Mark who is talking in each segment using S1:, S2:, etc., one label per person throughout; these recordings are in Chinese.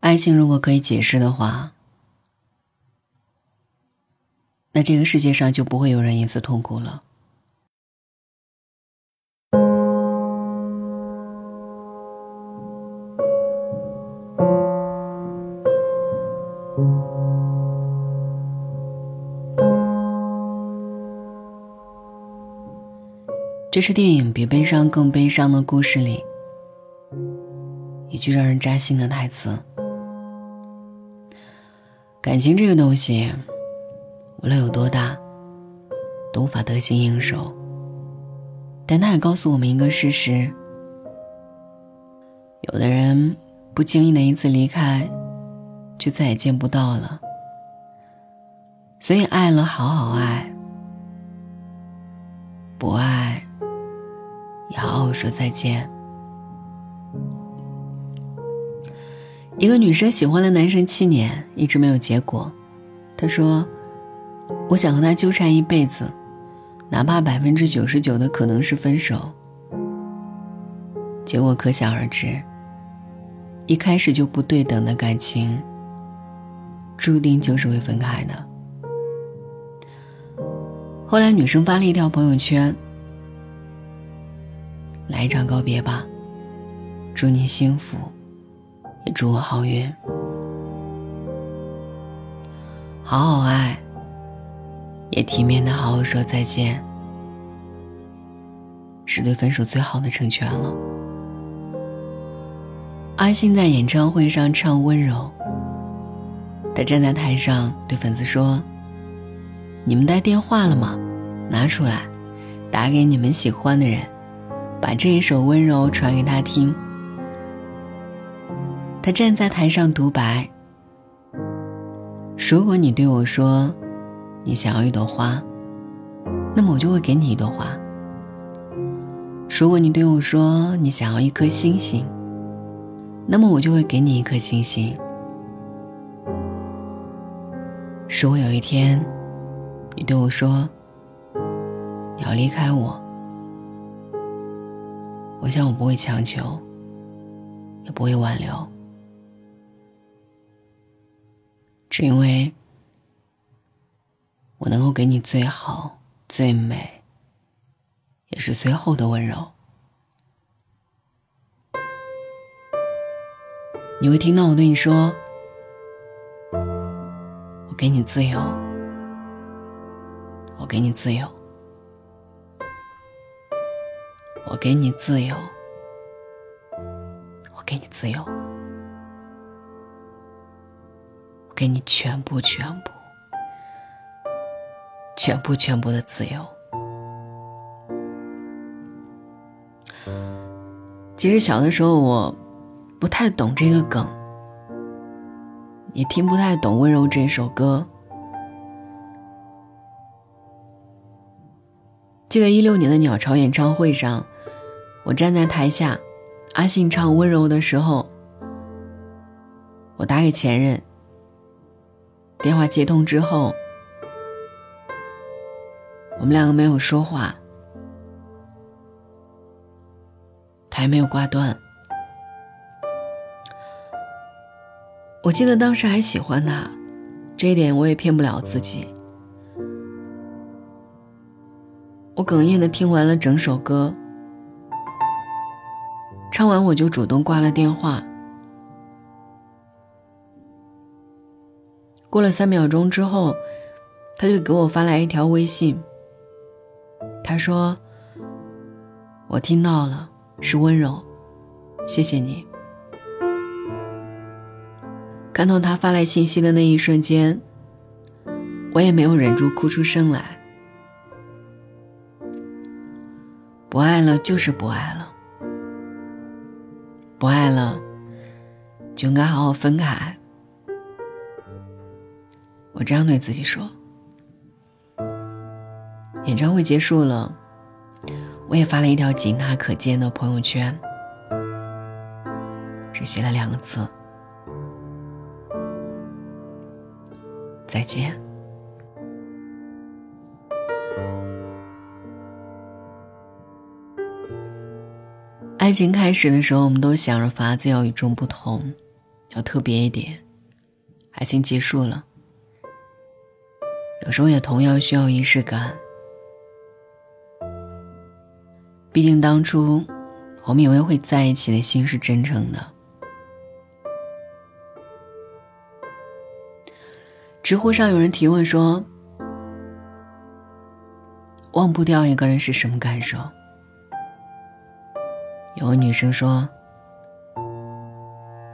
S1: 爱情如果可以解释的话，那这个世界上就不会有人因此痛苦了。这是电影《比悲伤更悲伤的故事》里一句让人扎心的台词。感情这个东西，无论有多大，都无法得心应手。但它也告诉我们一个事实：有的人不经意的一次离开，就再也见不到了。所以，爱了好好爱，不爱。也好好说再见。一个女生喜欢了男生七年，一直没有结果。她说：“我想和他纠缠一辈子，哪怕百分之九十九的可能是分手。”结果可想而知。一开始就不对等的感情，注定就是会分开的。后来，女生发了一条朋友圈。来一场告别吧，祝你幸福，也祝我好运。好好爱，也体面的好好说再见，是对分手最好的成全了。阿信在演唱会上唱《温柔》，他站在台上对粉丝说：“你们带电话了吗？拿出来，打给你们喜欢的人。”把这一首温柔传给他听。他站在台上独白：“如果你对我说，你想要一朵花，那么我就会给你一朵花。如果你对我说你想要一颗星星，那么我就会给你一颗星星。如果有一天，你对我说你要离开我。”我想，我不会强求，也不会挽留，只因为我能够给你最好、最美，也是最后的温柔。你会听到我对你说：“我给你自由，我给你自由。”我给你自由，我给你自由，给你全部、全部、全部、全部的自由。其实小的时候我不太懂这个梗，也听不太懂《温柔》这首歌。记得一六年的鸟巢演唱会上。我站在台下，阿信唱《温柔》的时候，我打给前任。电话接通之后，我们两个没有说话，他也没有挂断。我记得当时还喜欢他，这一点我也骗不了自己。我哽咽的听完了整首歌。唱完我就主动挂了电话。过了三秒钟之后，他就给我发来一条微信。他说：“我听到了，是温柔，谢谢你。”看到他发来信息的那一瞬间，我也没有忍住哭出声来。不爱了就是不爱了。不爱了，就应该好好分开。我这样对自己说。演唱会结束了，我也发了一条仅他可见的朋友圈，只写了两个字：再见。爱情开始的时候，我们都想着法子要与众不同，要特别一点，爱情结束了，有时候也同样需要仪式感。毕竟当初我们以为会在一起的心是真诚的。知乎上有人提问说：“忘不掉一个人是什么感受？”有个女生说：“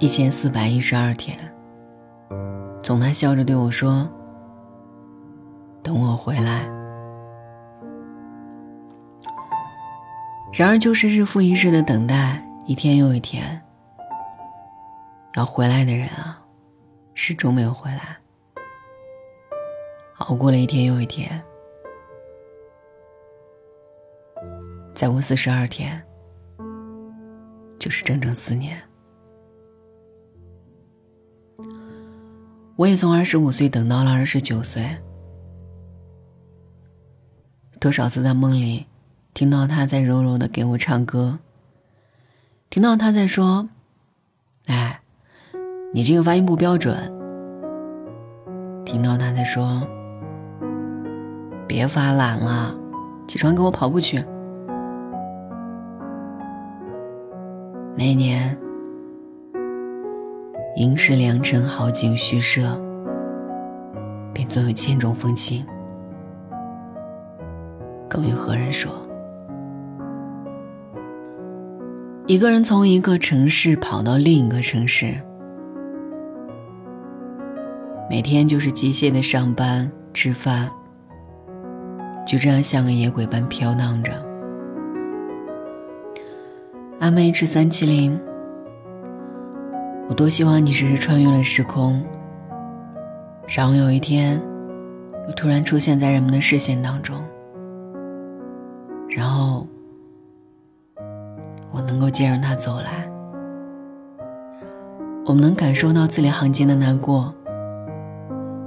S1: 一千四百一十二天，总他笑着对我说：‘等我回来。’然而，就是日复一日的等待，一天又一天，要回来的人啊，始终没有回来。熬过了一天又一天，再过四十二天。”就是整整四年，我也从二十五岁等到了二十九岁。多少次在梦里，听到他在柔柔的给我唱歌，听到他在说：“哎，你这个发音不标准。”听到他在说：“别发懒了，起床给我跑步去。”那年，应是良辰好景虚设，便总有千种风情。更与何人说？一个人从一个城市跑到另一个城市，每天就是机械的上班、吃饭，就这样像个野鬼般飘荡着。M H 三七零，我多希望你只是穿越了时空，然后有一天，又突然出现在人们的视线当中，然后我能够接着他走来，我们能感受到字里行间的难过，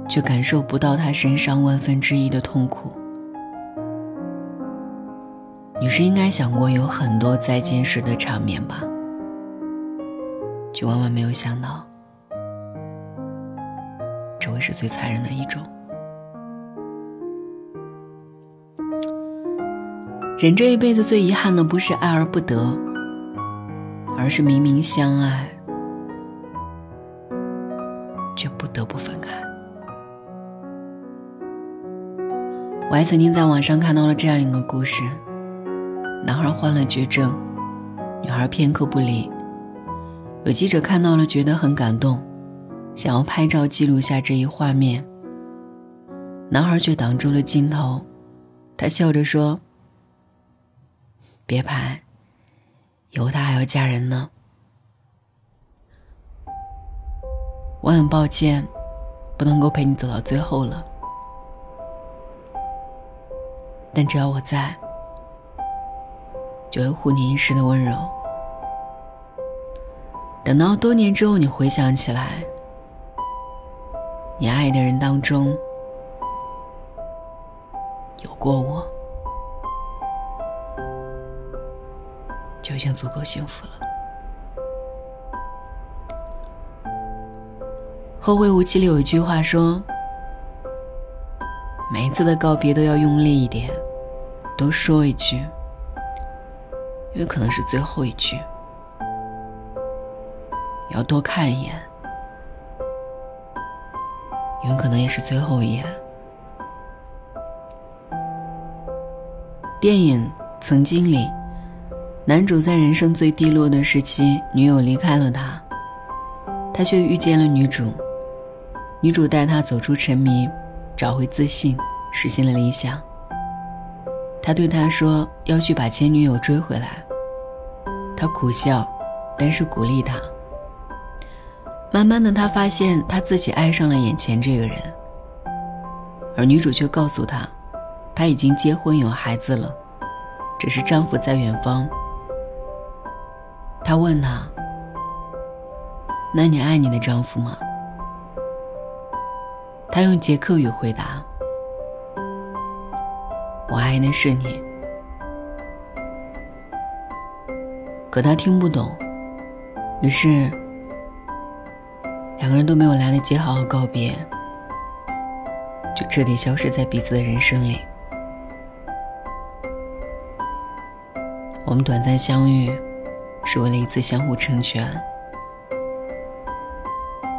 S1: 却感受不到他身上万分之一的痛苦。你是应该想过有很多再见时的场面吧，却万万没有想到，这会是最残忍的一种。人这一辈子最遗憾的不是爱而不得，而是明明相爱，却不得不分开。我还曾经在网上看到了这样一个故事。男孩患了绝症，女孩片刻不离。有记者看到了，觉得很感动，想要拍照记录下这一画面。男孩却挡住了镜头，他笑着说：“别拍，以后他还要嫁人呢。”我很抱歉，不能够陪你走到最后了，但只要我在。就会护你一世的温柔。等到多年之后，你回想起来，你爱的人当中有过我，已经足够幸福了。后会无期里有一句话说：“每一次的告别都要用力一点，多说一句。”因为可能是最后一句，要多看一眼，因为可能也是最后一眼。电影《曾经》里，男主在人生最低落的时期，女友离开了他，他却遇见了女主，女主带他走出沉迷，找回自信，实现了理想。他对他说：“要去把前女友追回来。”他苦笑，但是鼓励他。慢慢的，他发现他自己爱上了眼前这个人，而女主却告诉他，他已经结婚有孩子了，只是丈夫在远方。他问他：“那你爱你的丈夫吗？”他用捷克语回答。我爱的是你，可他听不懂，于是两个人都没有来得及好好告别，就彻底消失在彼此的人生里。我们短暂相遇，是为了一次相互成全，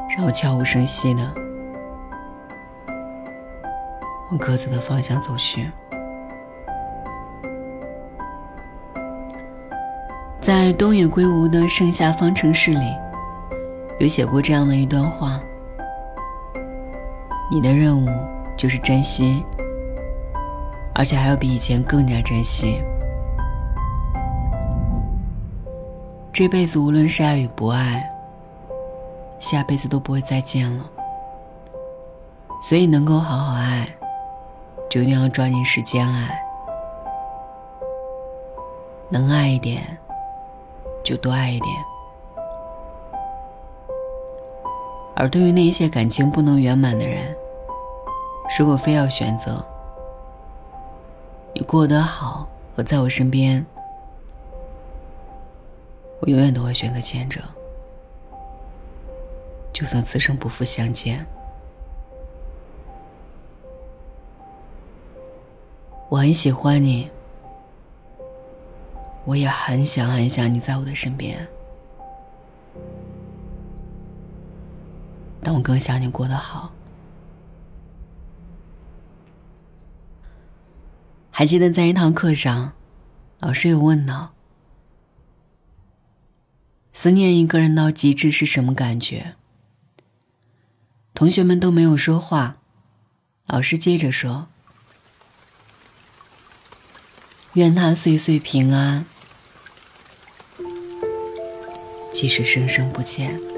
S1: 然后悄无声息的往各自的方向走去。在东野圭吾的《盛夏方程式》里，有写过这样的一段话：你的任务就是珍惜，而且还要比以前更加珍惜。这辈子无论是爱与不爱，下辈子都不会再见了。所以能够好好爱，就一定要抓紧时间爱，能爱一点。就多爱一点。而对于那些感情不能圆满的人，如果非要选择，你过得好和在我身边，我永远都会选择前者。就算此生不复相见，我很喜欢你。我也很想很想你在我的身边，但我更想你过得好。还记得在一堂课上，老师有问到：思念一个人到极致是什么感觉？同学们都没有说话，老师接着说。愿他岁岁平安，即使生生不见。